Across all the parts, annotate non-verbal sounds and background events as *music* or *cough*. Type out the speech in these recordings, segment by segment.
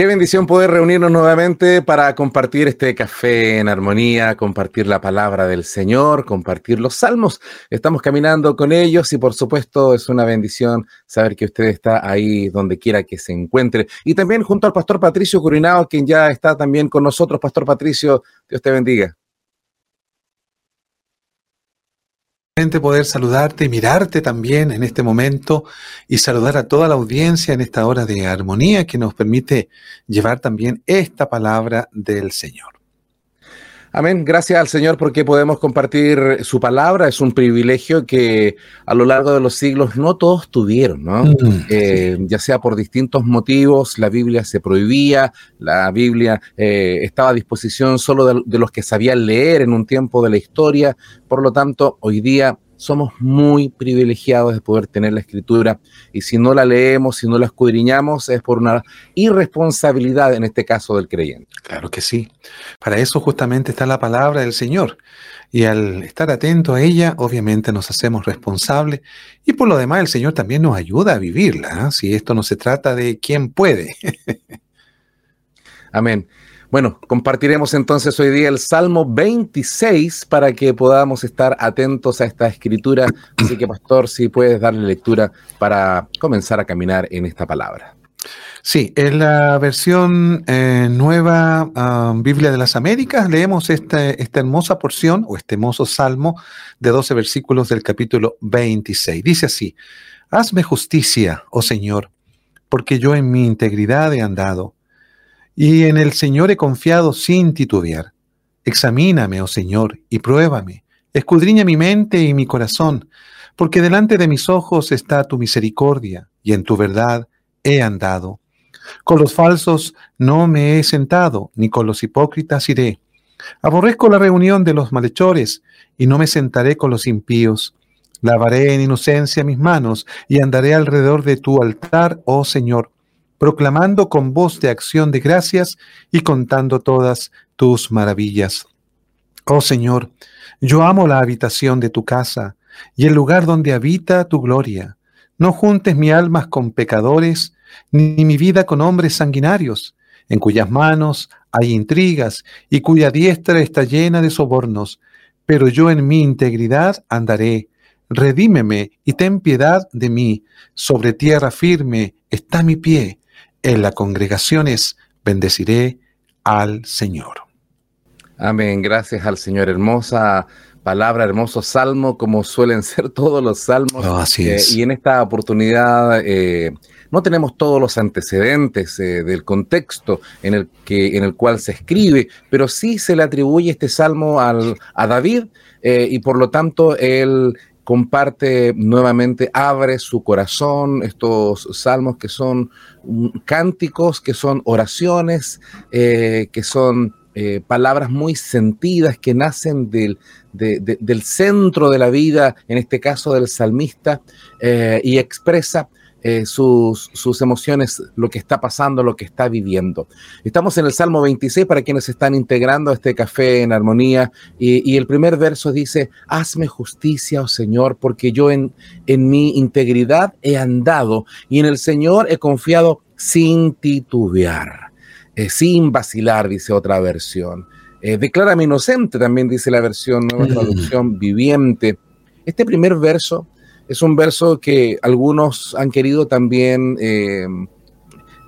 Qué bendición poder reunirnos nuevamente para compartir este café en armonía, compartir la palabra del Señor, compartir los salmos. Estamos caminando con ellos y por supuesto es una bendición saber que usted está ahí donde quiera que se encuentre. Y también junto al pastor Patricio Curinao, quien ya está también con nosotros. Pastor Patricio, Dios te bendiga. Poder saludarte y mirarte también en este momento y saludar a toda la audiencia en esta hora de armonía que nos permite llevar también esta palabra del Señor. Amén. Gracias al Señor porque podemos compartir su palabra. Es un privilegio que a lo largo de los siglos no todos tuvieron, ¿no? Mm, eh, ya sea por distintos motivos, la Biblia se prohibía, la Biblia eh, estaba a disposición solo de los que sabían leer en un tiempo de la historia. Por lo tanto, hoy día somos muy privilegiados de poder tener la escritura y si no la leemos, si no la escudriñamos, es por una irresponsabilidad en este caso del creyente. Claro que sí. Para eso justamente está la palabra del Señor. Y al estar atento a ella, obviamente nos hacemos responsables y por lo demás el Señor también nos ayuda a vivirla, ¿ah? si esto no se trata de quién puede. *laughs* Amén. Bueno, compartiremos entonces hoy día el Salmo 26 para que podamos estar atentos a esta escritura. Así que, pastor, si puedes darle lectura para comenzar a caminar en esta palabra. Sí, en la versión eh, nueva ah, Biblia de las Américas leemos esta, esta hermosa porción o este hermoso salmo de 12 versículos del capítulo 26. Dice así, Hazme justicia, oh Señor, porque yo en mi integridad he andado y en el Señor he confiado sin titubear. Examíname, oh Señor, y pruébame. Escudriña mi mente y mi corazón, porque delante de mis ojos está tu misericordia, y en tu verdad he andado. Con los falsos no me he sentado, ni con los hipócritas iré. Aborrezco la reunión de los malhechores, y no me sentaré con los impíos. Lavaré en inocencia mis manos, y andaré alrededor de tu altar, oh Señor proclamando con voz de acción de gracias y contando todas tus maravillas. Oh Señor, yo amo la habitación de tu casa y el lugar donde habita tu gloria. No juntes mi alma con pecadores, ni mi vida con hombres sanguinarios, en cuyas manos hay intrigas y cuya diestra está llena de sobornos. Pero yo en mi integridad andaré. Redímeme y ten piedad de mí. Sobre tierra firme está mi pie en las congregaciones bendeciré al Señor. Amén, gracias al Señor. Hermosa palabra, hermoso salmo, como suelen *laughs* ser todos los salmos. Oh, así eh, es. y en esta oportunidad eh, no tenemos todos los antecedentes eh, del contexto en el, que, en el cual se escribe, pero sí se le atribuye este salmo al, a David y por lo tanto él comparte nuevamente, abre su corazón, estos salmos que son cánticos, que son oraciones, eh, que son eh, palabras muy sentidas que nacen del, del, centro de la vida, en este caso del salmista, eh, y expresa eh, sus, sus, emociones, lo que está pasando, lo que está viviendo. Estamos en el Salmo 26 para quienes están integrando este café en armonía y, el primer verso dice, hazme justicia, oh Señor, porque yo en, en mi integridad he andado y en el Señor he confiado sin titubear, eh, sin vacilar, dice otra versión. Eh, declárame inocente, también dice la versión, nueva mm. traducción viviente. Este primer verso es un verso que algunos han querido también eh,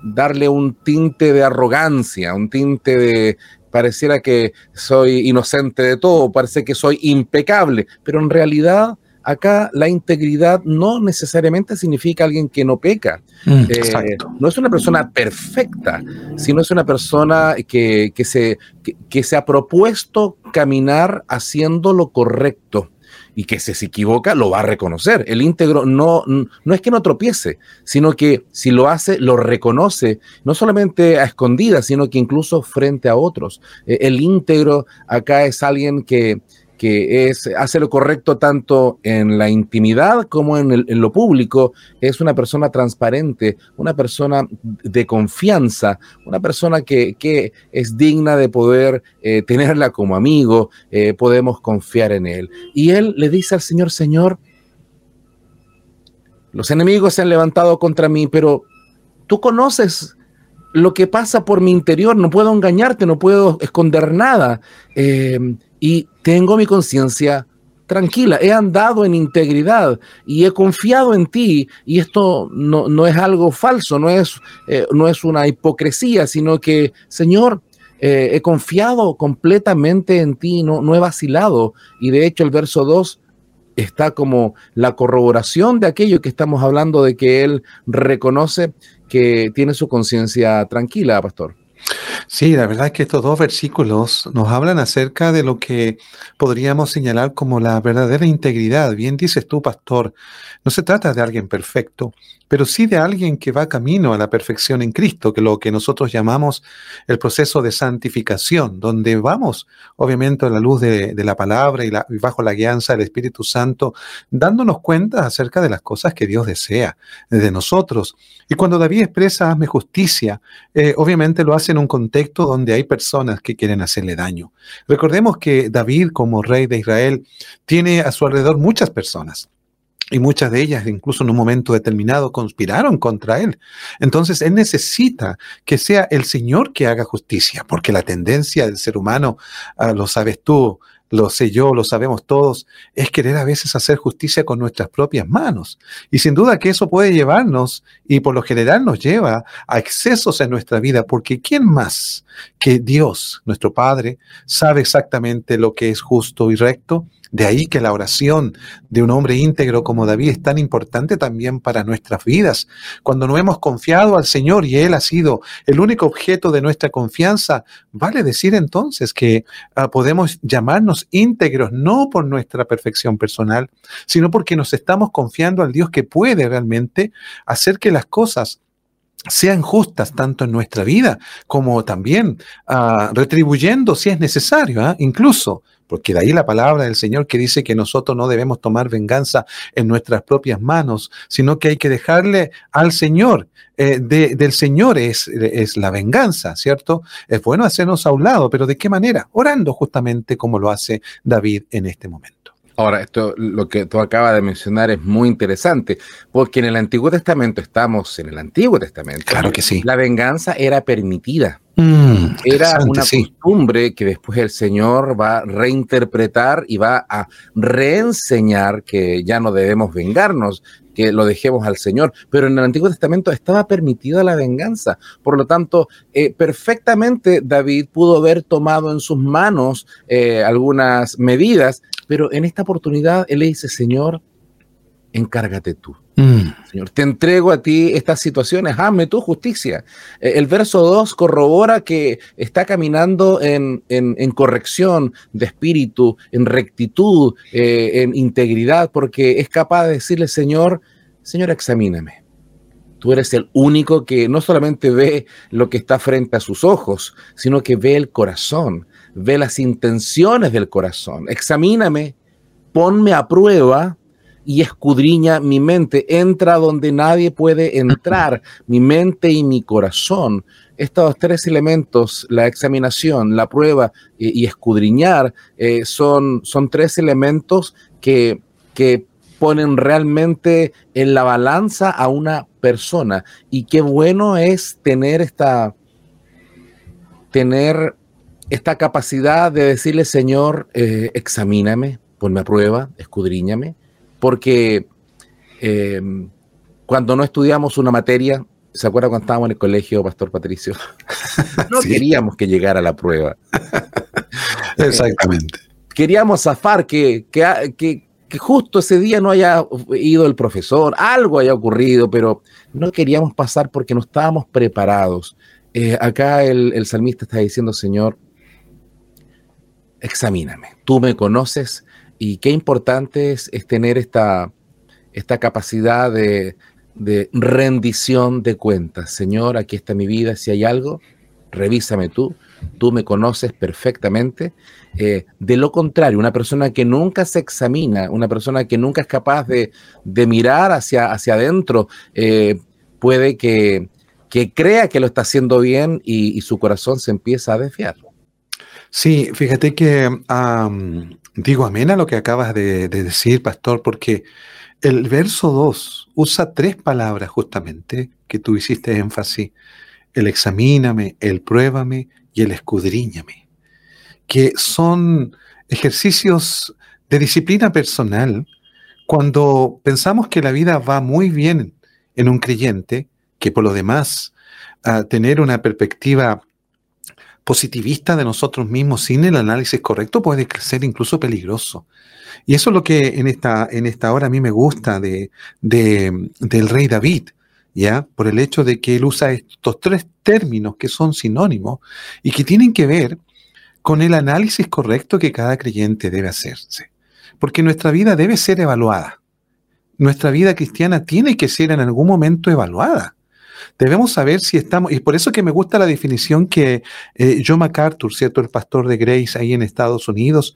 darle un tinte de arrogancia, un tinte de pareciera que soy inocente de todo, parece que soy impecable, pero en realidad acá la integridad no necesariamente significa alguien que no peca. Mm, eh, no es una persona perfecta, sino es una persona que, se, que se ha propuesto caminar haciendo lo correcto y que se, se equivoca lo va a reconocer. El íntegro no, no es que no tropiece, sino que si lo hace, lo reconoce, no solamente a escondidas, sino que incluso frente a otros. Eh, el íntegro acá es alguien que que es, hace lo correcto tanto en la intimidad como en, lo público, es una persona transparente, una persona de confianza, una persona que, es digna de poder eh, tenerla como amigo, eh, podemos confiar en él. Y él le dice al Señor, Señor, los enemigos se han levantado contra mí, pero tú conoces lo que pasa por mi interior, no puedo engañarte, no puedo esconder nada. Eh, y tengo mi conciencia tranquila, he andado en integridad y he confiado en ti y esto no, es algo falso, no es, eh, no es una hipocresía, sino que, Señor, eh, he confiado completamente en ti, no, no he vacilado. Y de hecho el verso 2 está como la corroboración de aquello que estamos hablando de que Él reconoce que tiene su conciencia tranquila, pastor. Sí, la verdad es que estos dos versículos nos hablan acerca de lo que podríamos señalar como la verdadera integridad. Bien dices tú, pastor, no se trata de alguien perfecto, pero sí de alguien que va camino a la perfección en Cristo, que lo que nosotros llamamos el proceso de santificación, donde vamos, obviamente, a la luz de, la palabra y, bajo la guianza del Espíritu Santo, dándonos cuenta acerca de las cosas que Dios desea de nosotros. Y cuando David expresa, hazme justicia, eh, obviamente lo hace en un contexto donde hay personas que quieren hacerle daño. Recordemos que David, como rey de Israel, tiene a su alrededor muchas personas y muchas de ellas, incluso en un momento determinado, conspiraron contra él. Entonces, él necesita que sea el Señor que haga justicia, porque la tendencia del ser humano, ah, lo sabes tú, lo sé yo, lo sabemos todos, es querer a veces hacer justicia con nuestras propias manos. Y sin duda que eso puede llevarnos, y por lo general nos lleva a excesos en nuestra vida, porque ¿quién más que Dios, nuestro Padre, sabe exactamente lo que es justo y recto? De ahí que la oración de un hombre íntegro como David es tan importante también para nuestras vidas. Cuando no hemos confiado al Señor y Él ha sido el único objeto de nuestra confianza, vale decir entonces que ah, podemos llamarnos íntegros no por nuestra perfección personal, sino porque nos estamos confiando al Dios que puede realmente hacer que las cosas sean justas tanto en nuestra vida como también ah, retribuyendo si es necesario, ¿ah? incluso porque de ahí la palabra del Señor que dice que nosotros no debemos tomar venganza en nuestras propias manos, sino que hay que dejarle al Señor. Eh, del Señor es, es la venganza, ¿cierto? Es bueno hacernos a un lado, pero ¿de qué manera? Orando justamente como lo hace David en este momento. Ahora, esto, lo que tú acabas de mencionar es muy interesante, porque en el Antiguo Testamento estamos en el Antiguo Testamento. Claro que sí. La venganza era permitida. Mm, Era una costumbre que después el Señor va a reinterpretar y va a reenseñar que ya no debemos vengarnos, que lo dejemos al Señor. Pero en el Antiguo Testamento estaba permitida la venganza. Por lo tanto, eh, perfectamente David pudo haber tomado en sus manos eh, algunas medidas, pero en esta oportunidad él le dice, Señor, encárgate tú. Mm. Señor, te entrego a ti estas situaciones, hazme tu justicia. Eh, el verso 2 corrobora que está caminando en, corrección de espíritu, en rectitud, eh, en integridad, porque es capaz de decirle, Señor, Señor, examíname. Tú eres el único que no solamente ve lo que está frente a sus ojos, sino que ve el corazón, ve las intenciones del corazón. Examíname, ponme a prueba y escudriña mi mente, entra donde nadie puede entrar, *laughs* mi mente y mi corazón. Estos tres elementos, la examinación, la prueba y, escudriñar, eh, son, son tres elementos que, que ponen realmente en la balanza a una persona. Y qué bueno es tener esta, tener esta capacidad de decirle, Señor, eh, examíname, ponme a prueba, escudriñame porque em, cuando no estudiamos una materia, ¿se acuerda cuando estábamos en el colegio, Pastor Patricio? *laughs* no queríamos que llegara la prueba. *laughs* Exactamente. queríamos zafar que, que, justo ese día no haya ido el profesor, algo haya ocurrido, pero no queríamos pasar porque no estábamos preparados. Eh, acá el, el salmista está diciendo, Señor, examíname, tú me conoces y qué importante es, tener esta, esta capacidad de, de rendición de cuentas. Señor, aquí está mi vida, si hay algo, revísame tú, tú me conoces perfectamente. Eh, de lo contrario, una persona que nunca se examina, una persona que nunca es capaz de, mirar hacia, hacia adentro, eh, puede que, crea que lo está haciendo bien y, su corazón se empieza a desviar. Sí, fíjate que digo amén a lo que acabas de, de decir, pastor, porque el verso 2 usa tres palabras justamente que tú hiciste énfasis. El examíname, el pruébame y el escudriñame, que son ejercicios de disciplina personal cuando pensamos que la vida va muy bien en un creyente, que por lo demás a tener una perspectiva positivista de nosotros mismos sin el análisis correcto puede ser incluso peligroso. Y eso es lo que en esta, en esta hora a mí me gusta de, del rey David, ¿ya? Por el hecho de que él usa estos tres términos que son sinónimos y que tienen que ver con el análisis correcto que cada creyente debe hacerse. Porque nuestra vida debe ser evaluada. Nuestra vida cristiana tiene que ser en algún momento evaluada. Debemos saber si estamos, y por eso que me gusta la definición que eh, John MacArthur, ¿cierto? El pastor de Grace ahí en Estados Unidos,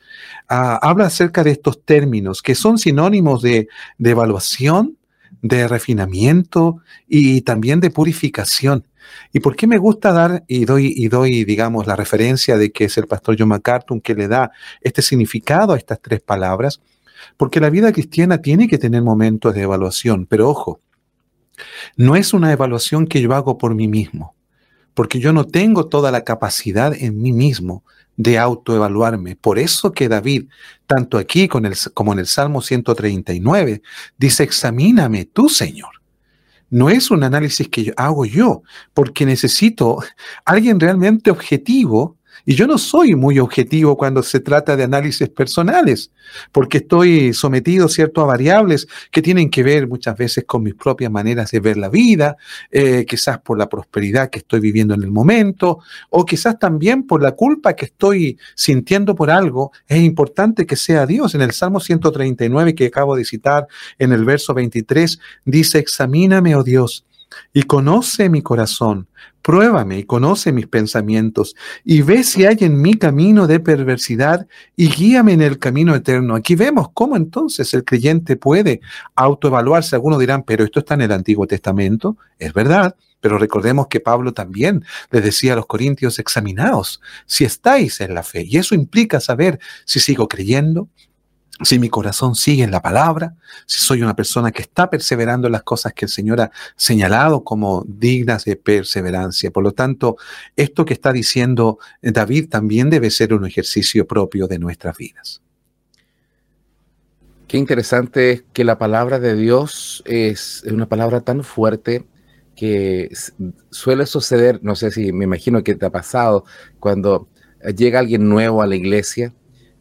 ah, habla acerca de estos términos que son sinónimos de, evaluación, de refinamiento y también de purificación. ¿Y por qué me gusta dar y doy, y doy, digamos, la referencia de que es el pastor John MacArthur que le da este significado a estas tres palabras? Porque la vida cristiana tiene que tener momentos de evaluación, pero ojo, no es una evaluación que yo hago por mí mismo, porque yo no tengo toda la capacidad en mí mismo de autoevaluarme. Por eso que David, tanto aquí como en el Salmo 139, dice, examíname tú, Señor. No es un análisis que hago yo, porque necesito alguien realmente objetivo y yo no soy muy objetivo cuando se trata de análisis personales, porque estoy sometido, ¿cierto?, a variables que tienen que ver muchas veces con mis propias maneras de ver la vida, eh, quizás por la prosperidad que estoy viviendo en el momento, o quizás también por la culpa que estoy sintiendo por algo. Es importante que sea Dios. En el Salmo 139 que acabo de citar, en el verso 23, dice, examíname, oh Dios y conoce mi corazón, pruébame y conoce mis pensamientos, y ve si hay en mi camino de perversidad y guíame en el camino eterno. Aquí vemos cómo entonces el creyente puede autoevaluarse. Algunos dirán, pero esto está en el Antiguo Testamento. Es verdad, pero recordemos que Pablo también les decía a los corintios, examinaos si estáis en la fe. Y eso implica saber si sigo creyendo, si mi corazón sigue en la palabra, si soy una persona que está perseverando en las cosas que el Señor ha señalado como dignas de perseverancia. Por lo tanto, esto que está diciendo David también debe ser un ejercicio propio de nuestras vidas. Qué interesante es que la palabra de Dios es una palabra tan fuerte que suele suceder, no sé si me imagino que te ha pasado, cuando llega alguien nuevo a la iglesia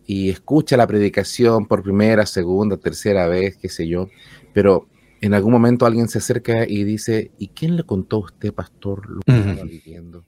y escucha la predicación por primera, segunda, tercera vez, qué sé yo, pero en algún momento alguien se acerca y dice, ¿y quién le contó a usted, pastor, lo que estaba viviendo?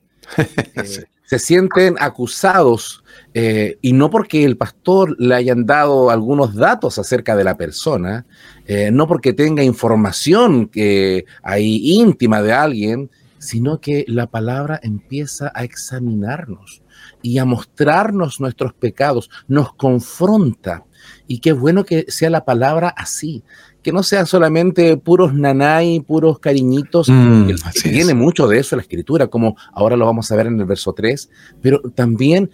Eh, se sienten acusados eh, y no porque el pastor le hayan dado algunos datos acerca de la persona, eh, no porque tenga información que hay íntima de alguien, sino que la palabra empieza a examinarnos y a mostrarnos nuestros pecados, nos confronta. Y qué bueno que sea la palabra así, que no sea solamente puros nanay, puros cariñitos, mm, que tiene mucho de eso la escritura, como ahora lo vamos a ver en el verso 3, pero también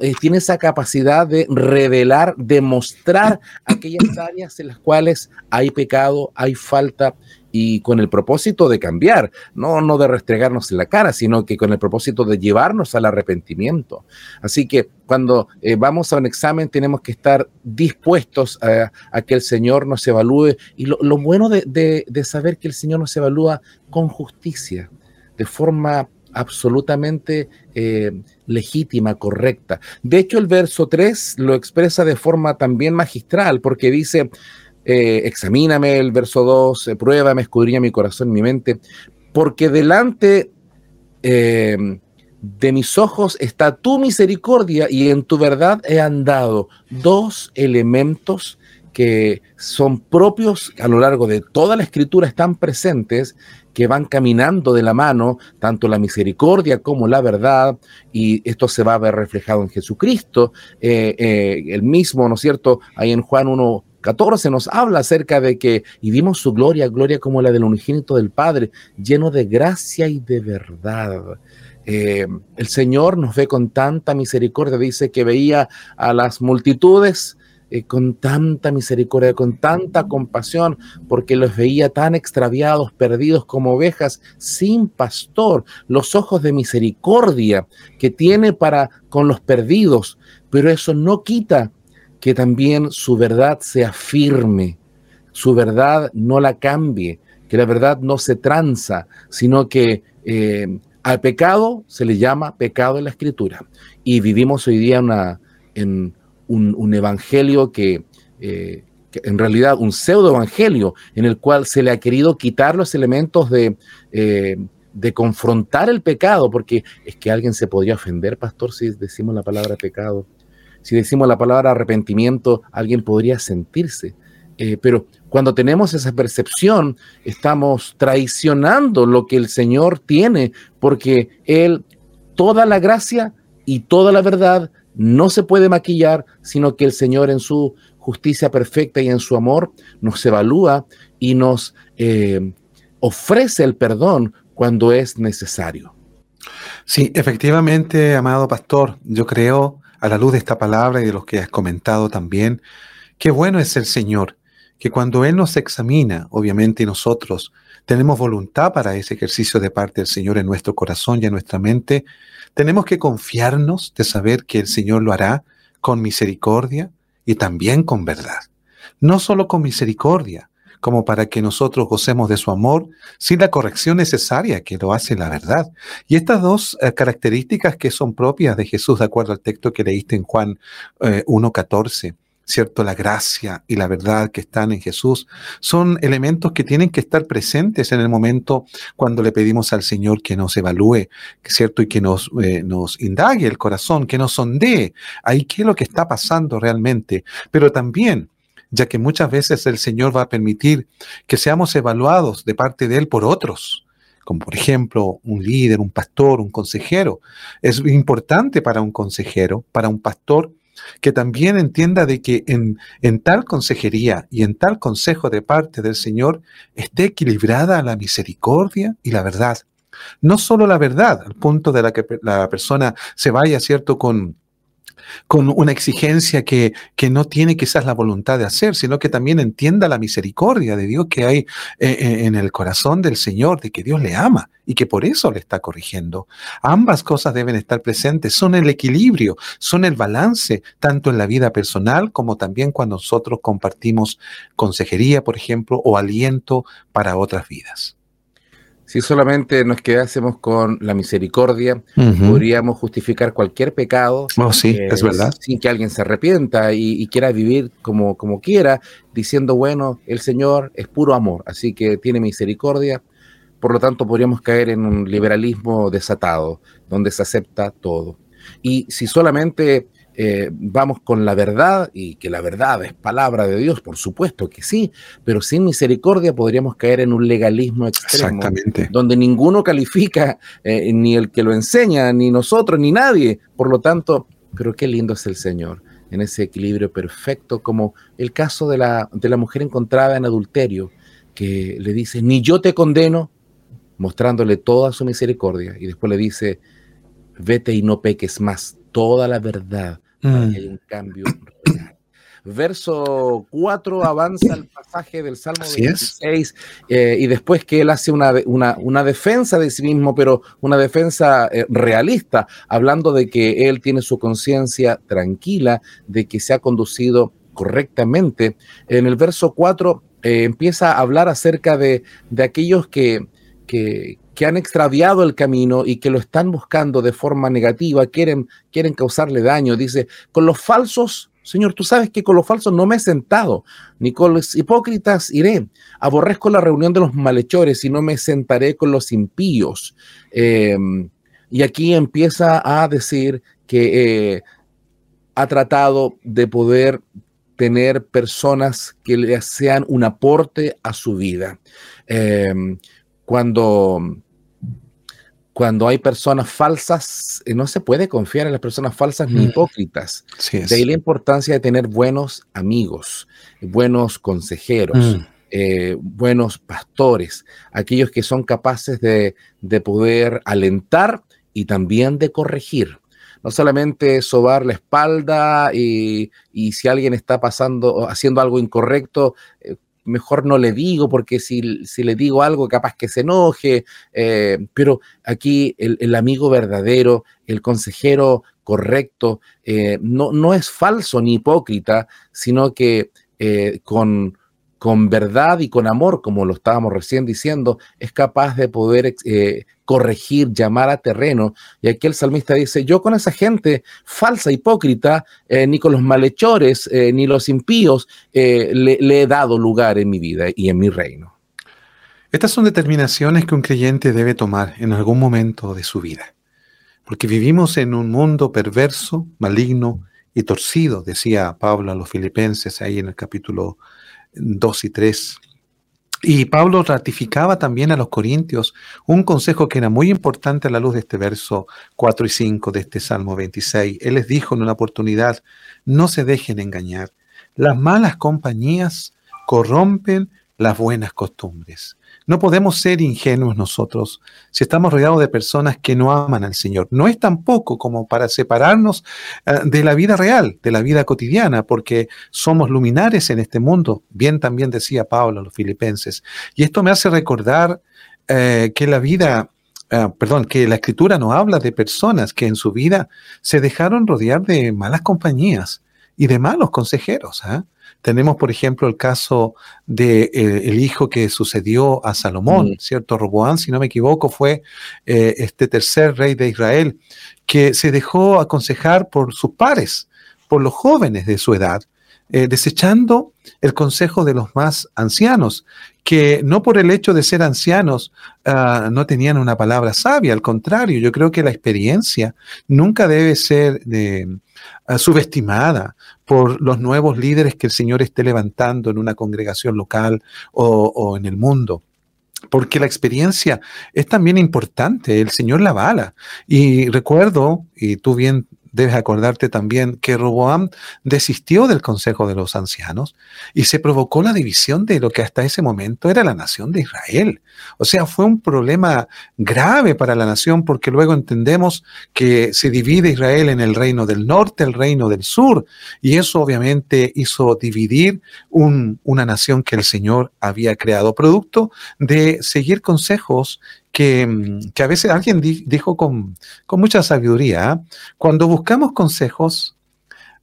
eh, tiene esa capacidad de revelar, de mostrar *coughs* aquellas áreas en las cuales hay pecado, hay falta, y con el propósito de cambiar, no, no de restregarnos en la cara, sino que con el propósito de llevarnos al arrepentimiento. Así que cuando eh, vamos a un examen tenemos que estar dispuestos a, que el Señor nos evalúe y lo, bueno de, saber que el Señor nos evalúa con justicia, de forma absolutamente eh, legítima, correcta. De hecho, el verso 3 lo expresa de forma también magistral, porque dice, eh, examíname el verso 2, eh, pruébame, escudriña mi corazón, mi mente, porque delante eh, de mis ojos está tu misericordia y en tu verdad he andado. Dos elementos que son propios a lo largo de toda la escritura, están presentes, que van caminando de la mano, tanto la misericordia como la verdad, y esto se va a ver reflejado en Jesucristo. Eh, el mismo, ¿no es cierto? Ahí en Juan 1, 14 nos habla acerca de que, y vimos su gloria, gloria como la del unigénito del Padre, lleno de gracia y de verdad. Eh, el Señor nos ve con tanta misericordia, dice que veía a las multitudes eh, con tanta misericordia, con tanta compasión, porque los veía tan extraviados, perdidos como ovejas, sin pastor, los ojos de misericordia que tiene para con los perdidos, pero eso no quita que también su verdad sea firme, su verdad no la cambie, que la verdad no se tranza, sino que eh, al pecado se le llama pecado en la escritura. Y vivimos hoy día una, en un, evangelio eh, que, en realidad un pseudo evangelio en el cual se le ha querido quitar los elementos de, eh, de confrontar el pecado, porque es que alguien se podría ofender, pastor, si decimos la palabra pecado. Si decimos la palabra arrepentimiento, alguien podría sentirse. Eh, pero cuando tenemos esa percepción, estamos traicionando lo que el Señor tiene, porque Él, toda la gracia y toda la verdad no se puede maquillar, sino que el Señor en su justicia perfecta y en su amor nos evalúa y nos eh, ofrece el perdón cuando es necesario. Sí, efectivamente, amado pastor, yo creo, a la luz de esta palabra y de los que has comentado también, qué bueno es el Señor que cuando Él nos examina, obviamente nosotros tenemos voluntad para ese ejercicio de parte del Señor en nuestro corazón y en nuestra mente, tenemos que confiarnos de saber que el Señor lo hará con misericordia y también con verdad. No solo con misericordia, como para que nosotros gocemos de su amor, sin la corrección necesaria que lo hace la verdad. Y estas dos eh, características que son propias de Jesús, de acuerdo al texto que leíste en Juan 1.14, eh, ¿cierto? La gracia y la verdad que están en Jesús son elementos que tienen que estar presentes en el momento cuando le pedimos al Señor que nos evalúe, ¿cierto? Y que nos, eh, nos indague el corazón, que nos sondee ahí qué es lo que está pasando realmente. Pero también, ya que muchas veces el Señor va a permitir que seamos evaluados de parte de Él por otros como por ejemplo un líder, un pastor, un consejero. Es importante para un consejero, para un pastor, que también entienda de que en, tal consejería y en tal consejo de parte del Señor esté equilibrada la misericordia y la verdad. No solo la verdad, al punto de la que la persona se vaya, ¿cierto?, con con una exigencia que, que, no tiene quizás la voluntad de hacer, sino que también entienda la misericordia de Dios que hay eh, eh, en el corazón del Señor, de que Dios le ama y que por eso le está corrigiendo. Ambas cosas deben estar presentes, son el equilibrio, son el balance, tanto en la vida personal como también cuando nosotros compartimos consejería, por ejemplo, o aliento para otras vidas. Si solamente nos quedásemos con la misericordia, podríamos justificar cualquier pecado oh, sí, es verdad. sin que alguien se arrepienta y, quiera vivir como, como quiera, diciendo, bueno, el Señor es puro amor, así que tiene misericordia. Por lo tanto, podríamos caer en un liberalismo desatado, donde se acepta todo. Y si solamente eh, vamos con la verdad y que la verdad es palabra de Dios, por supuesto que sí, pero sin misericordia podríamos caer en un legalismo extremo, donde ninguno califica, eh, ni el que lo enseña, ni nosotros, ni nadie. Por lo tanto, pero qué lindo es el Señor en ese equilibrio perfecto, como el caso de la, de la mujer encontrada en adulterio, que le dice, ni yo te condeno, mostrándole toda su misericordia, y después le dice, vete y no peques más, toda la verdad Mm. hay un cambio Verso 4 avanza el pasaje del Salmo 26 eh, y después que él hace una, una, defensa de sí mismo, pero una defensa eh, realista, hablando de que él tiene su conciencia tranquila, de que se ha conducido correctamente. En el verso 4 eh, empieza a hablar acerca de, de aquellos que, que, que han extraviado el camino y que lo están buscando de forma negativa, quieren, quieren causarle daño. Dice, con los falsos, Señor, tú sabes que con los falsos no me he sentado, ni con los hipócritas iré. Aborrezco la reunión de los malhechores y no me sentaré con los impíos. Em, Y aquí empieza a decir que eh, ha tratado de poder tener personas que le sean un aporte a su vida. Em, cuando, cuando hay personas falsas, eh, no se puede confiar en las personas falsas ni mm. hipócritas. de ahí la importancia de tener buenos amigos, buenos consejeros. Mm. Eh, buenos pastores, aquellos que son capaces de, de poder alentar y también de corregir no solamente sobar la espalda y, si alguien está pasando, haciendo algo incorrecto, eh, mejor no le digo, porque si, le digo algo, capaz que se enoje, eh, pero aquí el, amigo verdadero, el consejero correcto, eh, no, no, es falso ni hipócrita, sino que con, con verdad y con amor, como lo estábamos recién diciendo, es capaz de poder eh, corregir, llamar a terreno. Y aquí el salmista dice, yo con esa gente falsa, hipócrita, eh, ni con los malhechores, eh, ni los impíos, le, le he dado lugar en mi vida y en mi reino. Estas son determinaciones que un creyente debe tomar en algún momento de su vida, porque vivimos en un mundo perverso, maligno y torcido, decía Pablo a los filipenses ahí en el capítulo 2 y 3. Y Pablo ratificaba también a los corintios un consejo que era muy importante a la luz de este verso 4 y 5 de este Salmo 26. Él les dijo en una oportunidad, no se dejen engañar. Las malas compañías corrompen las buenas costumbres. No podemos ser ingenuos nosotros si estamos rodeados de personas que no aman al Señor. No es tampoco como para separarnos eh, de la vida real, de la vida cotidiana, porque somos luminares en este mundo. Bien también decía Pablo a los filipenses. Y esto me hace recordar eh, que la vida eh, perdón, que la escritura nos habla de personas que en su vida se dejaron rodear de malas compañías y de malos consejeros. Tenemos, por ejemplo, el caso del de, el hijo que sucedió a Salomón, mm. ¿cierto? Roboán, si no me equivoco, fue eh, este tercer rey de Israel, que se dejó aconsejar por sus pares, por los jóvenes de su edad, eh, desechando el consejo de los más ancianos, que no por el hecho de ser ancianos ah, no tenían una palabra sabia, al contrario, yo creo que la experiencia nunca debe ser de, ah, subestimada por los nuevos líderes que el Señor esté levantando en una congregación local o, o en el mundo porque la experiencia es también importante, el Señor la bala. Y recuerdo, y tú bien debes acordarte también que Roboam desistió del consejo de los ancianos y se provocó la división de lo que hasta ese momento era la nación de Israel. O sea, fue un problema grave para la nación porque luego entendemos que se divide Israel en el reino del norte, el reino del sur, y eso obviamente hizo dividir una nación que el Señor había creado, producto de seguir consejos Mm, que, a veces alguien dijo con, mucha sabiduría, ¿ah? cuando buscamos consejos,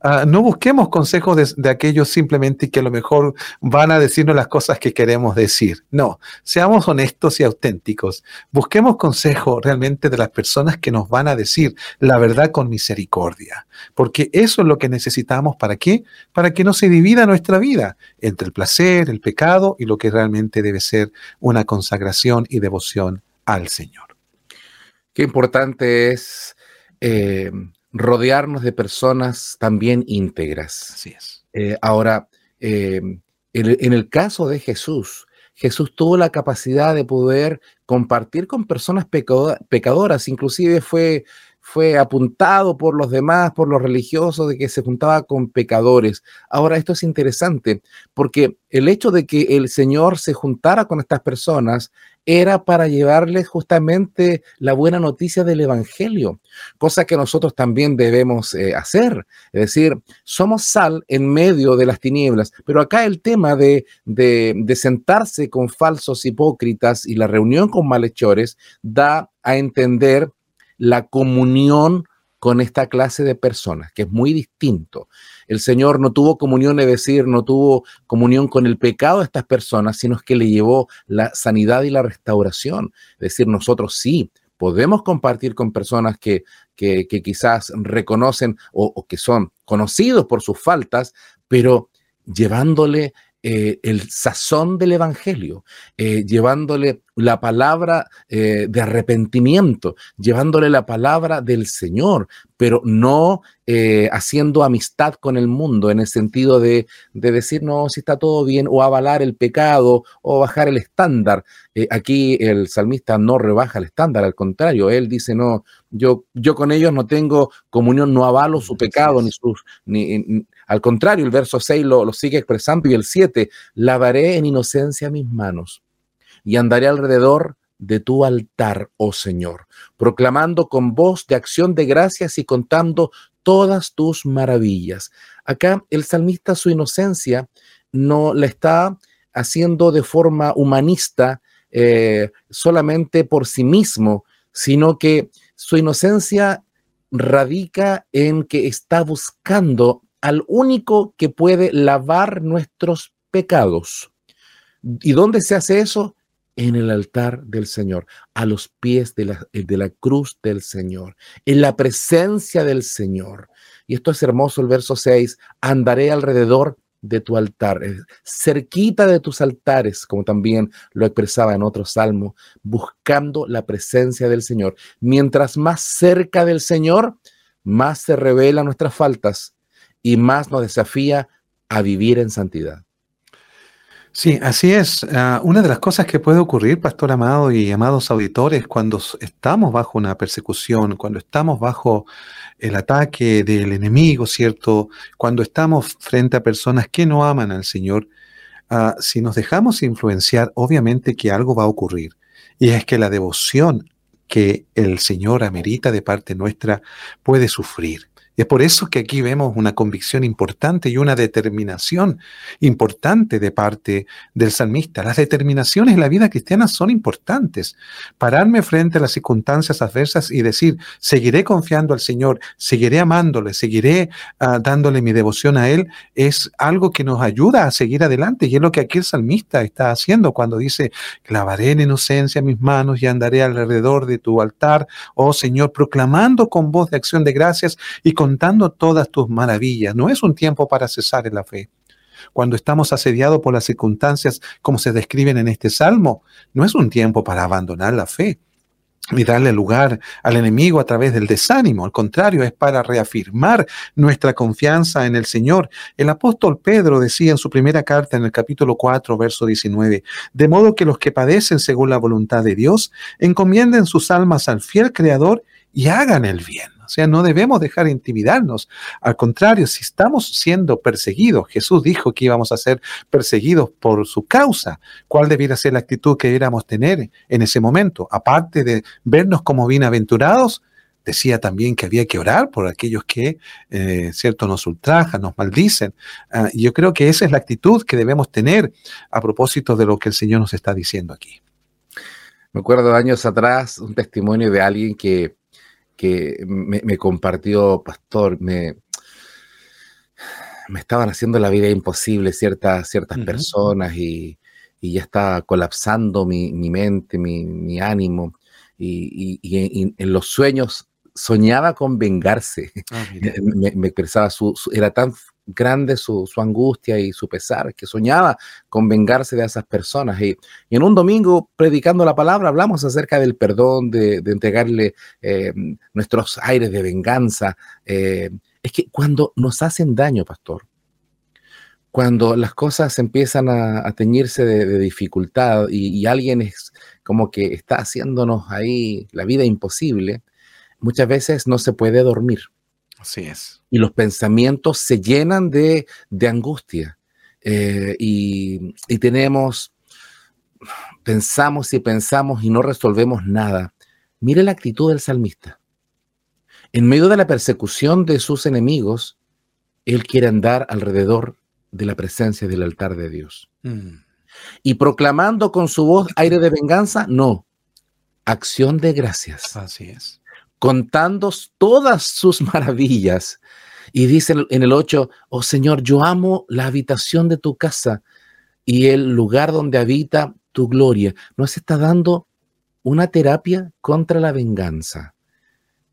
ah, no busquemos consejos de, aquellos simplemente que a lo mejor van a decirnos las cosas que queremos decir. No, seamos honestos y auténticos. Busquemos consejos realmente de las personas que nos van a decir la verdad con misericordia. Porque eso es lo que necesitamos. ¿Para qué? Para que no se divida nuestra vida entre el placer, el pecado y lo que realmente debe ser una consagración y devoción al Señor. Qué importante es eh, rodearnos de personas también íntegras. Así es. Eh, ahora, eh, en, el caso de Jesús, Jesús tuvo la capacidad de poder compartir con personas pecadoras, inclusive fue, fue apuntado por los demás, por los religiosos, de que se juntaba con pecadores. Ahora, esto es interesante, porque el hecho de que el Señor se juntara con estas personas era para llevarles justamente la buena noticia del Evangelio, cosa que nosotros también debemos eh, hacer. Es decir, somos sal en medio de las tinieblas, pero acá el tema de, de, sentarse con falsos hipócritas y la reunión con malhechores da a entender la comunión con esta clase de personas, que es muy distinto. El Señor no tuvo comunión, es decir, no tuvo comunión con el pecado de estas personas, sino que le llevó la sanidad y la restauración. Es decir, nosotros sí podemos compartir con personas que, que, quizás reconocen o, que son conocidos por sus faltas, pero llevándole eh, el sazón del Evangelio, eh, llevándole la palabra eh, de arrepentimiento, llevándole la palabra del Señor, pero no haciendo amistad con el mundo en el sentido de, de, decir, no, si está todo bien, o avalar el pecado, o bajar el estándar. aquí el salmista no rebaja el estándar, al contrario, él dice, no, yo, yo con ellos no tengo comunión, no avalo su pecado, ni sus, ni, al contrario, el verso 6 lo, sigue expresando y el 7, lavaré en inocencia mis manos y andaré alrededor de tu altar, oh Señor, proclamando con voz de acción de gracias y contando todas tus maravillas. Acá el salmista su inocencia no la está haciendo de forma humanista eh, solamente por sí mismo, sino que su inocencia radica en que está buscando al único que puede lavar nuestros pecados. ¿Y dónde se hace eso? En el altar del Señor, a los pies de la, de la cruz del Señor, en la presencia del Señor. Y esto es hermoso, el verso 6, andaré alrededor de tu altar, cerquita de tus altares, como también lo expresaba en otro salmo, buscando la presencia del Señor. Mientras más cerca del Señor, más se revelan nuestras faltas y más nos desafía a vivir en santidad. Sí, así es. Ah, una de las cosas que puede ocurrir, pastor amado y amados auditores, cuando estamos bajo una persecución, cuando estamos bajo el ataque del enemigo, ¿cierto? Cuando estamos frente a personas que no aman al Señor, ah, si nos dejamos influenciar, obviamente que algo va a ocurrir. Y es que la devoción que el Señor amerita de parte nuestra puede sufrir. Es por eso que aquí vemos una convicción importante y una determinación importante de parte del salmista. Las determinaciones en la vida cristiana son importantes. Pararme frente a las circunstancias adversas y decir, seguiré confiando al Señor, seguiré amándole, seguiré ah, dándole mi devoción a Él, es algo que nos ayuda a seguir adelante. Y es lo que aquí el salmista está haciendo cuando dice, clavaré en inocencia mis manos y andaré alrededor de tu altar, oh Señor, proclamando con voz de acción de gracias y con contando todas tus maravillas. No es un tiempo para cesar en la fe. Cuando estamos asediados por las circunstancias como se describen en este salmo, no es un tiempo para abandonar la fe y darle lugar al enemigo a través del desánimo. Al contrario, es para reafirmar nuestra confianza en el Señor. El apóstol Pedro decía en su primera carta en el capítulo 4, verso 19, de modo que los que padecen según la voluntad de Dios, encomienden sus almas al fiel Creador y hagan el bien. O sea, no debemos dejar intimidarnos. Al contrario, si estamos siendo perseguidos, Jesús dijo que íbamos a ser perseguidos por su causa. ¿Cuál debiera ser la actitud que debiéramos tener en ese momento? Aparte de vernos como bienaventurados, decía también que había que orar por aquellos que, eh, cierto, nos ultrajan, nos maldicen. Ah, yo creo que esa es la actitud que debemos tener a propósito de lo que el Señor nos está diciendo aquí. Me acuerdo años atrás un testimonio de alguien que que me, compartió, pastor, me, me estaban haciendo la vida imposible ciertas, ciertas personas y, ya estaba colapsando mi, mente, mi, ánimo. Y, en los sueños soñaba con vengarse. Ah, *laughs* me, expresaba, su, era tan grande su, angustia y su pesar, que soñaba con vengarse de esas personas. Y, en un domingo, predicando la palabra, hablamos acerca del perdón, de, entregarle eh, nuestros aires de venganza. Eh, es que cuando nos hacen daño, pastor, cuando las cosas empiezan a, teñirse de, dificultad y, y, alguien es como que está haciéndonos ahí la vida imposible, muchas veces no se puede dormir. Así es. Y los pensamientos se llenan de, angustia. Eh, y, tenemos, pensamos y pensamos y no resolvemos nada. Mire la actitud del salmista. En medio de la persecución de sus enemigos, él quiere andar alrededor de la presencia del altar de Dios. Mm. Y proclamando con su voz aire de venganza, no, acción de gracias. Así es contando todas sus maravillas. Y dice en el 8, oh Señor, yo amo la habitación de tu casa y el lugar donde habita tu gloria. Nos está dando una terapia contra la venganza.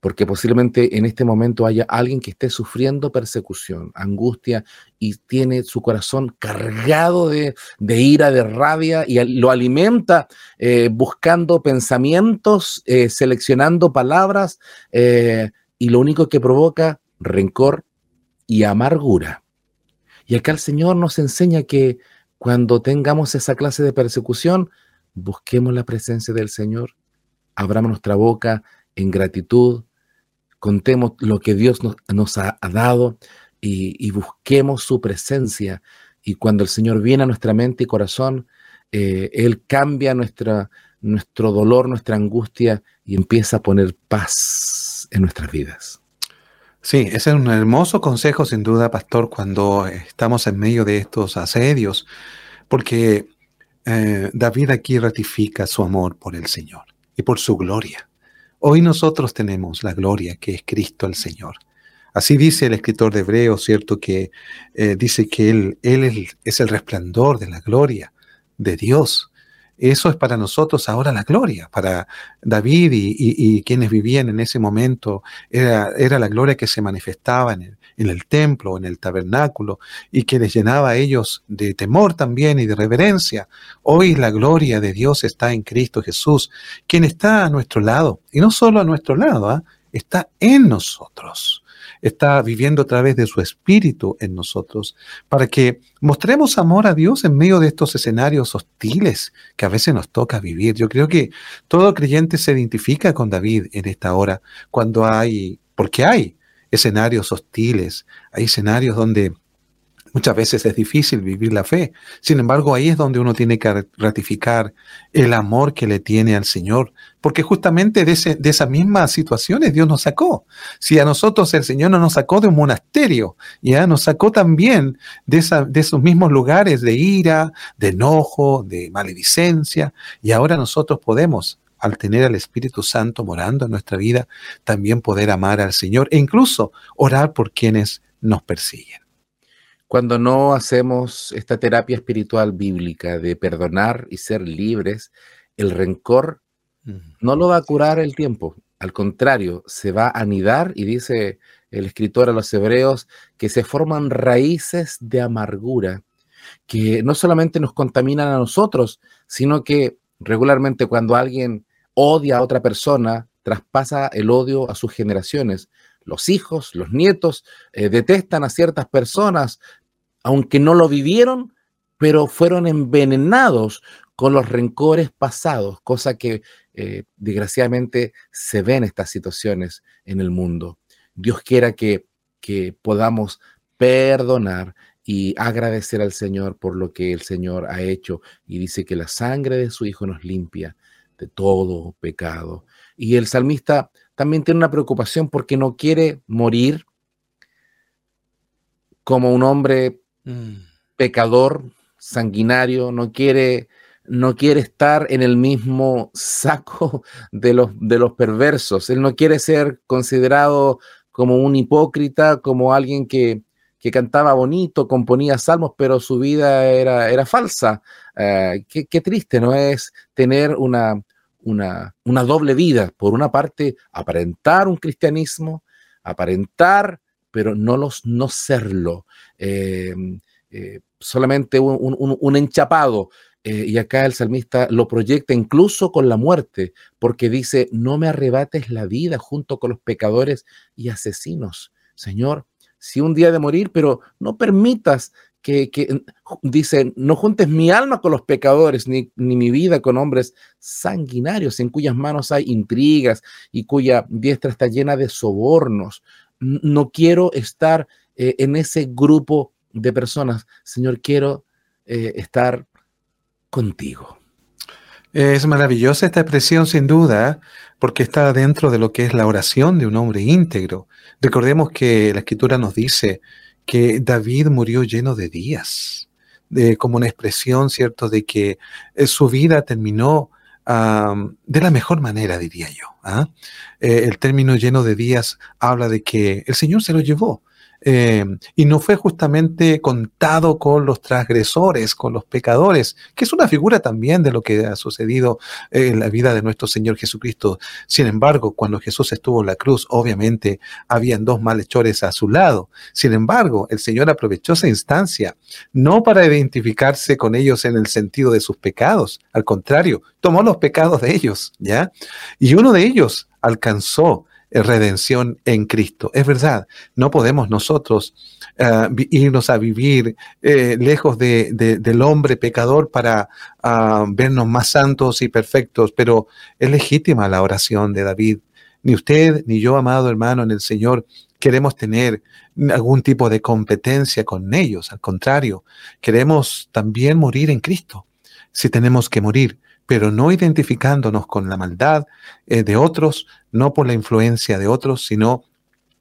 Porque posiblemente en este momento haya alguien que esté sufriendo persecución, angustia y tiene su corazón cargado de, ira, de rabia y lo alimenta eh, buscando pensamientos, eh, seleccionando palabras eh, y lo único que provoca rencor y amargura. Y acá el Señor nos enseña que cuando tengamos esa clase de persecución, busquemos la presencia del Señor, abramos nuestra boca en gratitud, contemos lo que Dios nos, ha, dado y, busquemos su presencia. Y cuando el Señor viene a nuestra mente y corazón, eh, Él cambia nuestra, nuestro dolor, nuestra angustia y empieza a poner paz en nuestras vidas. Sí, ese es un hermoso consejo sin duda, pastor, cuando estamos en medio de estos asedios, porque eh, David aquí ratifica su amor por el Señor y por su gloria. Hoy nosotros tenemos la gloria que es Cristo el Señor. Así dice el escritor de Hebreos, ¿cierto? Que eh, dice que Él, es el resplandor de la gloria de Dios. Eso es para nosotros ahora la gloria. Para David y, quienes vivían en ese momento, era, era, la gloria que se manifestaba en el, en el templo, en el tabernáculo, y que les llenaba a ellos de temor también y de reverencia. Hoy la gloria de Dios está en Cristo Jesús, quien está a nuestro lado, y no solo a nuestro lado, ¿ah? está en nosotros está viviendo a través de su espíritu en nosotros, para que mostremos amor a Dios en medio de estos escenarios hostiles que a veces nos toca vivir. Yo creo que todo creyente se identifica con David en esta hora, cuando hay, porque hay escenarios hostiles, hay escenarios donde Muchas veces es difícil vivir la fe. Sin embargo, ahí es donde uno tiene que ratificar el amor que le tiene al Señor, porque justamente de, ese, de esas mismas situaciones Dios nos sacó. Si a nosotros el Señor no nos sacó de un monasterio, ya nos sacó también de, esa, de esos mismos lugares de ira, de enojo, de maledicencia, y ahora nosotros podemos al tener al Espíritu Santo morando en nuestra vida, también poder amar al Señor e incluso orar por quienes nos persiguen. Cuando no hacemos esta terapia espiritual bíblica de perdonar y ser libres, el rencor no lo va a curar el tiempo. Al contrario, se va a anidar y dice el escritor a los hebreos que se forman raíces de amargura que no solamente nos contaminan a nosotros, sino que regularmente cuando alguien odia a otra persona, traspasa el odio a sus generaciones. Los hijos, los nietos eh, detestan a ciertas personas, aunque no lo vivieron, pero fueron envenenados con los rencores pasados, cosa que eh, desgraciadamente se ven estas situaciones en el mundo. Dios quiera que, que podamos perdonar y agradecer al Señor por lo que el Señor ha hecho y dice que la sangre de su Hijo nos limpia de todo pecado. Y el salmista también tiene una preocupación porque no quiere morir como un hombre Mm. pecador, sanguinario, no quiere, no quiere estar en el mismo saco *laughs* de los, de los perversos. Él no quiere ser considerado como un hipócrita, como alguien que, que cantaba bonito, componía salmos, pero su vida era, era falsa. Eh, qué, qué, triste, ¿no? Es tener una, una, una doble vida. Por una parte, aparentar un cristianismo, aparentar pero no, los, no serlo. Eh, eh, solamente un, enchapado. Eh, y acá el salmista lo proyecta incluso con la muerte, porque dice, no me arrebates la vida junto con los pecadores y asesinos. Señor, si un día de morir, pero no permitas que, dice, no juntes mi alma con los pecadores, ni, ni, mi vida con hombres sanguinarios, en cuyas manos hay intrigas y cuya diestra está llena de sobornos no quiero estar eh, en ese grupo de personas. Señor, quiero eh, estar contigo. Es maravillosa esta expresión, sin duda, porque está dentro de lo que es la oración de un hombre íntegro. Recordemos que la escritura nos dice que David murió lleno de días, de, como una expresión, ¿cierto?, de que eh, su vida terminó de la mejor manera, diría yo. ¿ah? Eh, el término lleno de días habla de que el Señor se lo llevó. Eh, y no fue justamente contado con los transgresores, con los pecadores, que es una figura también de lo que ha sucedido en la vida de nuestro Señor Jesucristo. Sin embargo, cuando Jesús estuvo en la cruz, obviamente habían dos malhechores a su lado. Sin embargo, el Señor aprovechó esa instancia, no para identificarse con ellos en el sentido de sus pecados, al contrario, tomó los pecados de ellos, ¿ya? Y uno de ellos alcanzó redención en Cristo. Es verdad, no podemos nosotros eh, irnos a vivir eh, lejos de, del hombre pecador para ah, vernos más santos y perfectos, pero es legítima la oración de David. Ni usted ni yo, amado hermano, en el Señor, queremos tener algún tipo de competencia con ellos. Al contrario, queremos también morir en Cristo, si tenemos que morir pero no identificándonos con la maldad eh, de otros, no por la influencia de otros, sino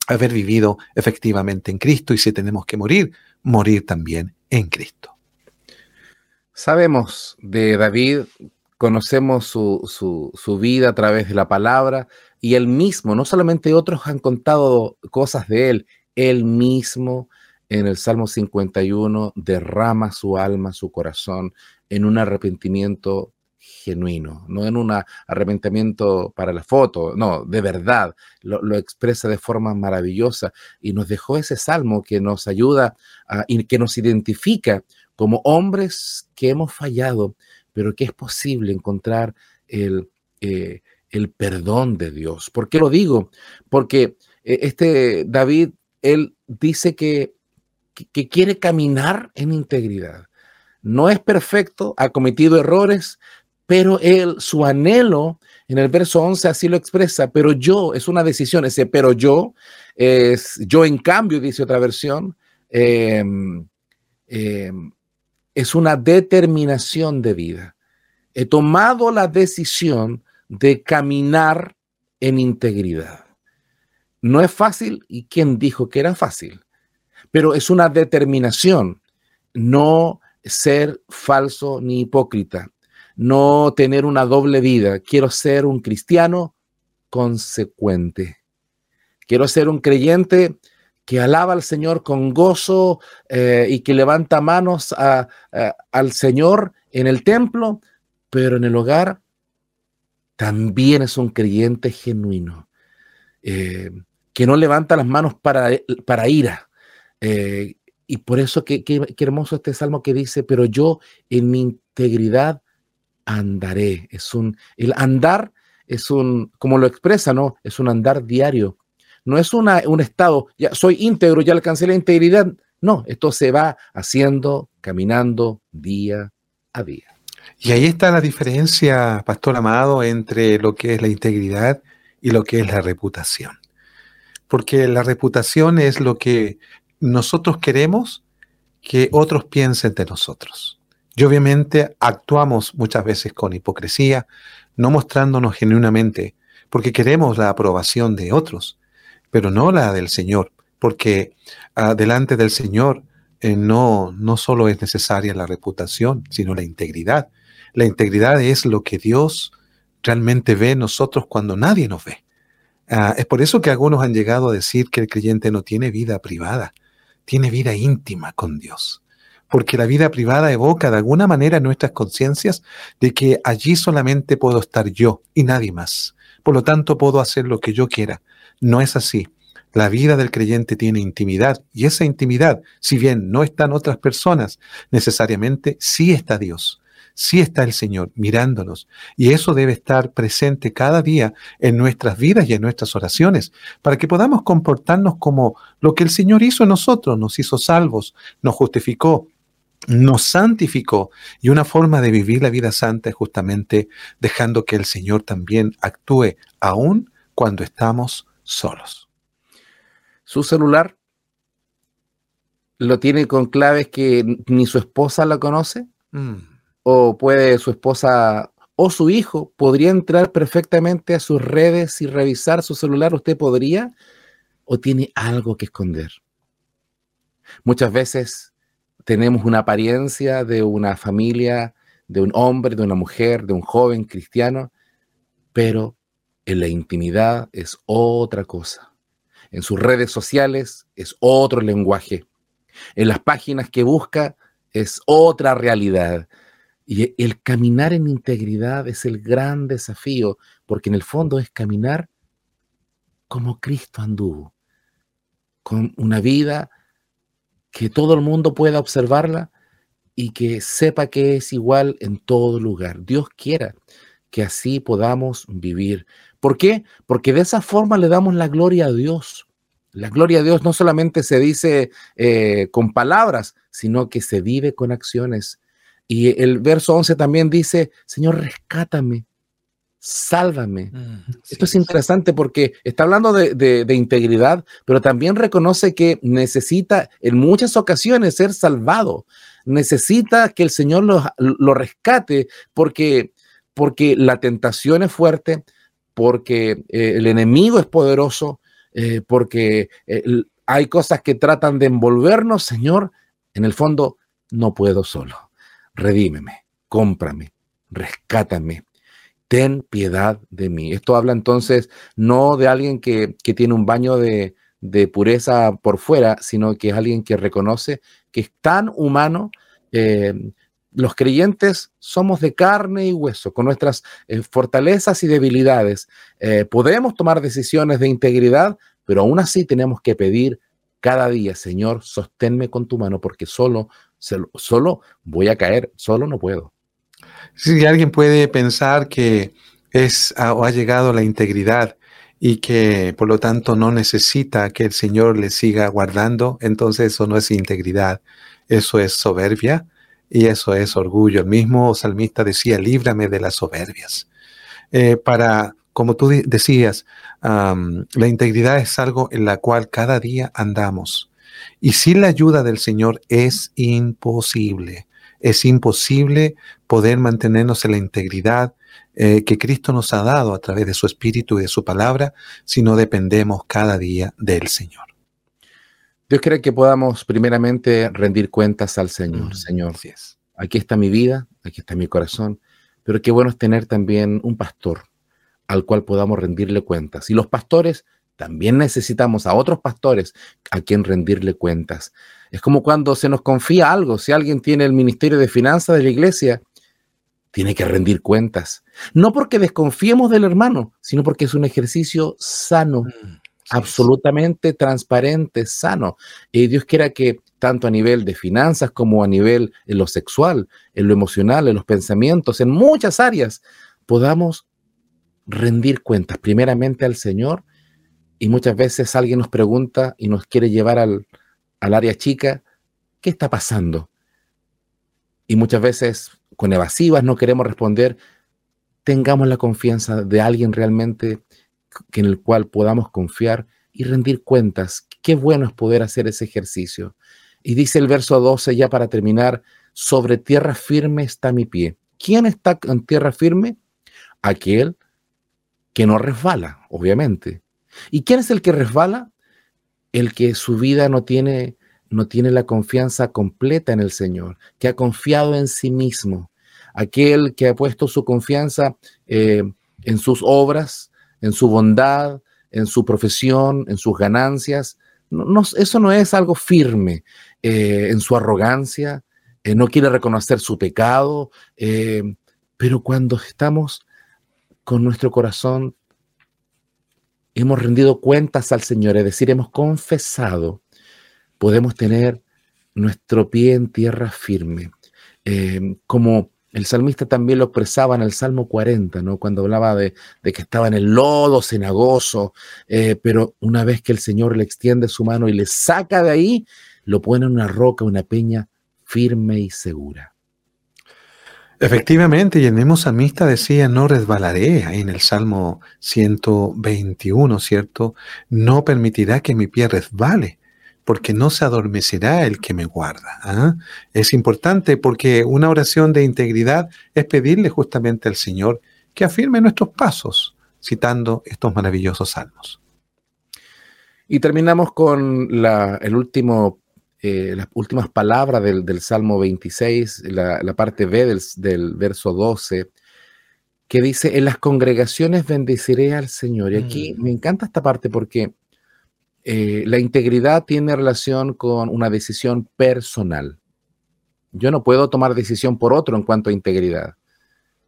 haber vivido efectivamente en Cristo y si tenemos que morir, morir también en Cristo. Sabemos de David, conocemos su, su, vida a través de la palabra y él mismo, no solamente otros han contado cosas de él, él mismo en el Salmo 51 derrama su alma, su corazón en un arrepentimiento genuino, no en un arrepentimiento para la foto, no, de verdad, lo, expresa de forma maravillosa y nos dejó ese salmo que nos ayuda y que nos identifica como hombres que hemos fallado, pero que es posible encontrar el, eh, el perdón de Dios. ¿Por qué lo digo? Porque eh, este David, él dice que, que quiere caminar en integridad. No es perfecto, ha cometido errores, pero él, su anhelo, en el verso 11 así lo expresa, pero yo, es una decisión, ese pero yo, es yo en cambio, dice otra versión, em, em, es una determinación de vida. He tomado la decisión de caminar en integridad. No es fácil, y quién dijo que era fácil, pero es una determinación, no ser falso ni hipócrita no tener una doble vida. Quiero ser un cristiano consecuente. Quiero ser un creyente que alaba al Señor con gozo eh, y que levanta manos al Señor en el templo, pero en el hogar también es un creyente genuino, eh, que no levanta las manos para, para ira. Eh, y por eso qué hermoso este salmo que dice, pero yo en mi integridad andaré. Es un, el andar es un, como lo expresa, ¿no? Es un andar diario. No es una, un estado, ya soy íntegro, ya alcancé la integridad. No, esto se va haciendo, caminando día a día. Y ahí está la diferencia, Pastor Amado, entre lo que es la integridad y lo que es la reputación. Porque la reputación es lo que nosotros queremos que otros piensen de nosotros. Y obviamente actuamos muchas veces con hipocresía, no mostrándonos genuinamente, porque queremos la aprobación de otros, pero no la del Señor, porque uh, delante del Señor eh, no, no solo es necesaria la reputación, sino la integridad. La integridad es lo que Dios realmente ve en nosotros cuando nadie nos ve. Uh, es por eso que algunos han llegado a decir que el creyente no tiene vida privada, tiene vida íntima con Dios porque la vida privada evoca de alguna manera nuestras conciencias de que allí solamente puedo estar yo y nadie más. Por lo tanto, puedo hacer lo que yo quiera. No es así. La vida del creyente tiene intimidad y esa intimidad, si bien no están otras personas, necesariamente sí está Dios, sí está el Señor mirándonos y eso debe estar presente cada día en nuestras vidas y en nuestras oraciones para que podamos comportarnos como lo que el Señor hizo en nosotros, nos hizo salvos, nos justificó, nos santificó y una forma de vivir la vida santa es justamente dejando que el Señor también actúe aún cuando estamos solos. Su celular lo tiene con claves que ni su esposa la conoce mm. o puede su esposa o su hijo podría entrar perfectamente a sus redes y revisar su celular. ¿Usted podría o tiene algo que esconder? Muchas veces tenemos una apariencia de una familia, de un hombre, de una mujer, de un joven cristiano, pero en la intimidad es otra cosa. en sus redes sociales es otro lenguaje. En las páginas que busca es otra realidad. Y el caminar en integridad es el gran desafío, porque en el fondo es caminar como Cristo anduvo, con una vida que todo el mundo pueda observarla y que sepa que es igual en todo lugar. Dios quiera que así podamos vivir. ¿Por qué? Porque de esa forma le damos la gloria a Dios. La gloria a Dios no solamente se dice eh, con palabras, sino que se vive con acciones. Y el verso 11 también dice, Señor, rescátame, sálvame. Mm, Esto es interesante porque está hablando de, integridad, pero también reconoce que necesita en muchas ocasiones ser salvado. Necesita que el Señor lo, rescate porque, porque la tentación es fuerte, porque eh, el enemigo es poderoso, eh, porque eh, hay cosas que tratan de envolvernos, Señor, en el fondo no puedo solo. Redímeme, cómprame, rescátame, ten piedad de mí. Esto habla entonces no de alguien que, tiene un baño de, pureza por fuera, sino que es alguien que reconoce que es tan humano. Eh, los creyentes somos de carne y hueso, con nuestras eh, fortalezas y debilidades. Eh, podemos tomar decisiones de integridad, pero aún así tenemos que pedir cada día, Señor, sosténme con tu mano, porque solo, solo voy a caer, solo no puedo. Si alguien puede pensar que es o ha llegado la integridad y que por lo tanto no necesita que el Señor le siga guardando, entonces eso no es integridad, eso es soberbia y eso es orgullo. El mismo salmista decía, líbrame de las soberbias. Eh, para, como tú decías, la integridad es algo en la cual cada día andamos. Y sin la ayuda del Señor es imposible. Es imposible poder mantenernos en la integridad eh, que Cristo nos ha dado a través de su Espíritu y de su palabra si no dependemos cada día del Señor. Dios quiere que podamos primeramente rendir cuentas al Señor. Mm, Señor, aquí está mi vida, aquí está mi corazón, pero qué bueno es tener también un pastor al cual podamos rendirle cuentas. Y los pastores también necesitamos a otros pastores a quien rendirle cuentas. Es como cuando se nos confía algo, si alguien tiene el ministerio de finanzas de la iglesia, tiene que rendir cuentas. No porque desconfiemos del hermano, sino porque es un ejercicio sano. Mm absolutamente transparente, sano. Y Dios quiera que tanto a nivel de finanzas como a nivel en lo sexual, en lo emocional, en los pensamientos, en muchas áreas, podamos rendir cuentas primeramente al Señor. Y muchas veces alguien nos pregunta y nos quiere llevar al, al área chica, ¿qué está pasando? Y muchas veces con evasivas no queremos responder, tengamos la confianza de alguien realmente en el cual podamos confiar y rendir cuentas. Qué bueno es poder hacer ese ejercicio. Y dice el verso 12, ya para terminar, sobre tierra firme está mi pie. ¿Quién está en tierra firme? Aquel que no resbala, obviamente. ¿Y quién es el que resbala? El que su vida no tiene, no tiene la confianza completa en el Señor, que ha confiado en sí mismo. Aquel que ha puesto su confianza eh, en sus obras, en su bondad, en su profesión, en sus ganancias. Eso no es algo firme, eh, en su arrogancia, eh, no quiere reconocer su pecado, pero cuando estamos con nuestro corazón, hemos rendido cuentas al Señor, es decir, hemos confesado, podemos tener nuestro pie en tierra firme, como el salmista también lo expresaba en el Salmo 40, ¿no? Cuando hablaba de, que estaba en el lodo cenagoso, eh, pero una vez que el Señor le extiende su mano y le saca de ahí, lo pone en una roca, una peña firme y segura. Efectivamente, y el mismo salmista decía, no resbalaré, ahí en el Salmo 121, ¿cierto? No permitirá que mi pie resbale porque no se adormecerá el que me guarda. ¿ah? Es importante porque una oración de integridad es pedirle justamente al Señor que afirme nuestros pasos, citando estos maravillosos salmos. Y terminamos con el último, eh, las últimas palabras del, Salmo 26, la, parte B del, del, verso 12, que dice, en las congregaciones bendeciré al Señor. Y aquí mm. me encanta esta parte porque eh, la integridad tiene relación con una decisión personal. Yo no puedo tomar decisión por otro en cuanto a integridad.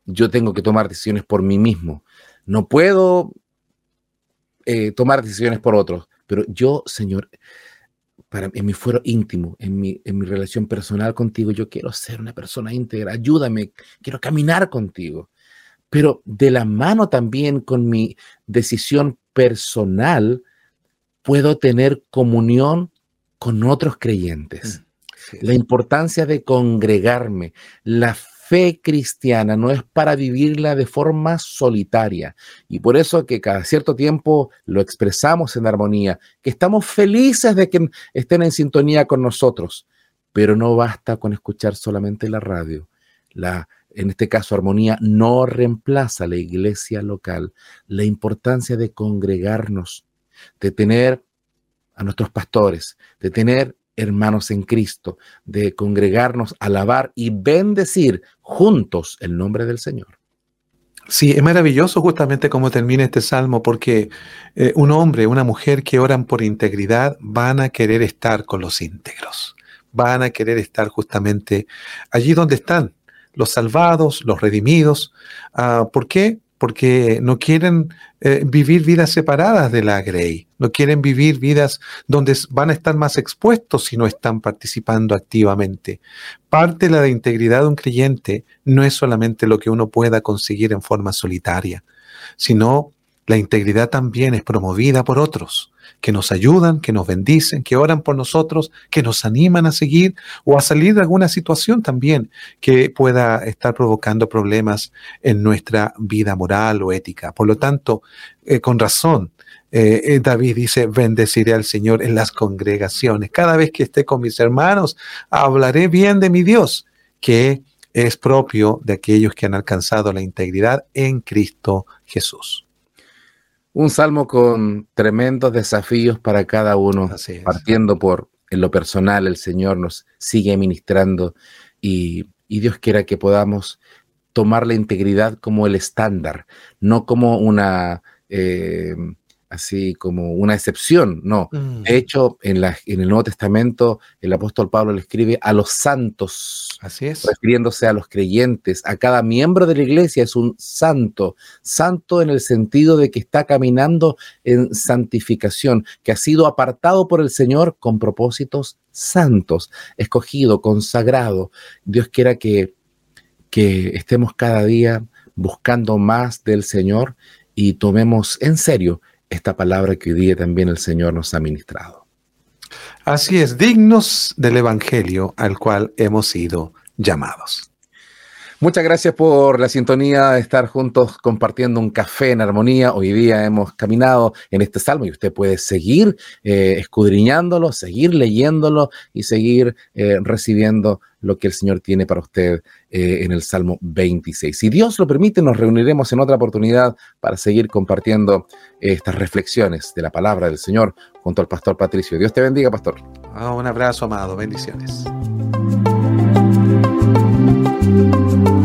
Yo tengo que tomar decisiones por mí mismo. No puedo eh, tomar decisiones por otros, pero yo, Señor, para, en mi fuero íntimo, en mi, en mi relación personal contigo, yo quiero ser una persona íntegra. Ayúdame, quiero caminar contigo. Pero de la mano también con mi decisión personal, puedo tener comunión con otros creyentes. Mm, la importancia de congregarme, la fe cristiana no es para vivirla de forma solitaria. Y por eso que cada cierto tiempo lo expresamos en armonía, que estamos felices de que estén en sintonía con nosotros, pero no basta con escuchar solamente la radio. La, en este caso, armonía no reemplaza la iglesia local. La importancia de congregarnos, de tener a nuestros pastores, de tener hermanos en Cristo, de congregarnos, alabar y bendecir juntos el nombre del Señor. Sí, es maravilloso justamente cómo termina este salmo, porque eh, un hombre, una mujer que oran por integridad van a querer estar con los íntegros, van a querer estar justamente allí donde están los salvados, los redimidos. Ah, ¿Por qué? Porque no quieren eh, vivir vidas separadas de la Grey, no quieren vivir vidas donde van a estar más expuestos si no están participando activamente. Parte de la integridad de un creyente no es solamente lo que uno pueda conseguir en forma solitaria, sino la integridad también es promovida por otros que nos ayudan, que nos bendicen, que oran por nosotros, que nos animan a seguir o a salir de alguna situación también que pueda estar provocando problemas en nuestra vida moral o ética. Por lo tanto, eh, con razón, eh, eh, David dice, bendeciré al Señor en las congregaciones. Cada vez que esté con mis hermanos, hablaré bien de mi Dios, que es propio de aquellos que han alcanzado la integridad en Cristo Jesús. Un salmo con tremendos desafíos para cada uno, partiendo por en lo personal, el Señor nos sigue ministrando y, Dios quiera que podamos tomar la integridad como el estándar, no como una... Eh, así como una excepción, no. Mm. De hecho, en, la, en, el Nuevo Testamento, el apóstol Pablo le escribe a los santos, así es. refiriéndose a los creyentes, a cada miembro de la iglesia es un santo, santo en el sentido de que está caminando en santificación, que ha sido apartado por el Señor con propósitos santos, escogido, consagrado. Dios quiera que, que estemos cada día buscando más del Señor y tomemos en serio esta palabra que hoy día también el Señor nos ha ministrado. Así es, dignos del Evangelio al cual hemos sido llamados. Muchas gracias por la sintonía de estar juntos compartiendo un café en armonía. Hoy día hemos caminado en este salmo y usted puede seguir eh, escudriñándolo, seguir leyéndolo y seguir eh, recibiendo lo que el Señor tiene para usted eh, en el Salmo 26. Si Dios lo permite, nos reuniremos en otra oportunidad para seguir compartiendo estas reflexiones de la palabra del Señor junto al pastor Patricio. Dios te bendiga, pastor. Ah, un abrazo, amado. Bendiciones. Thank you.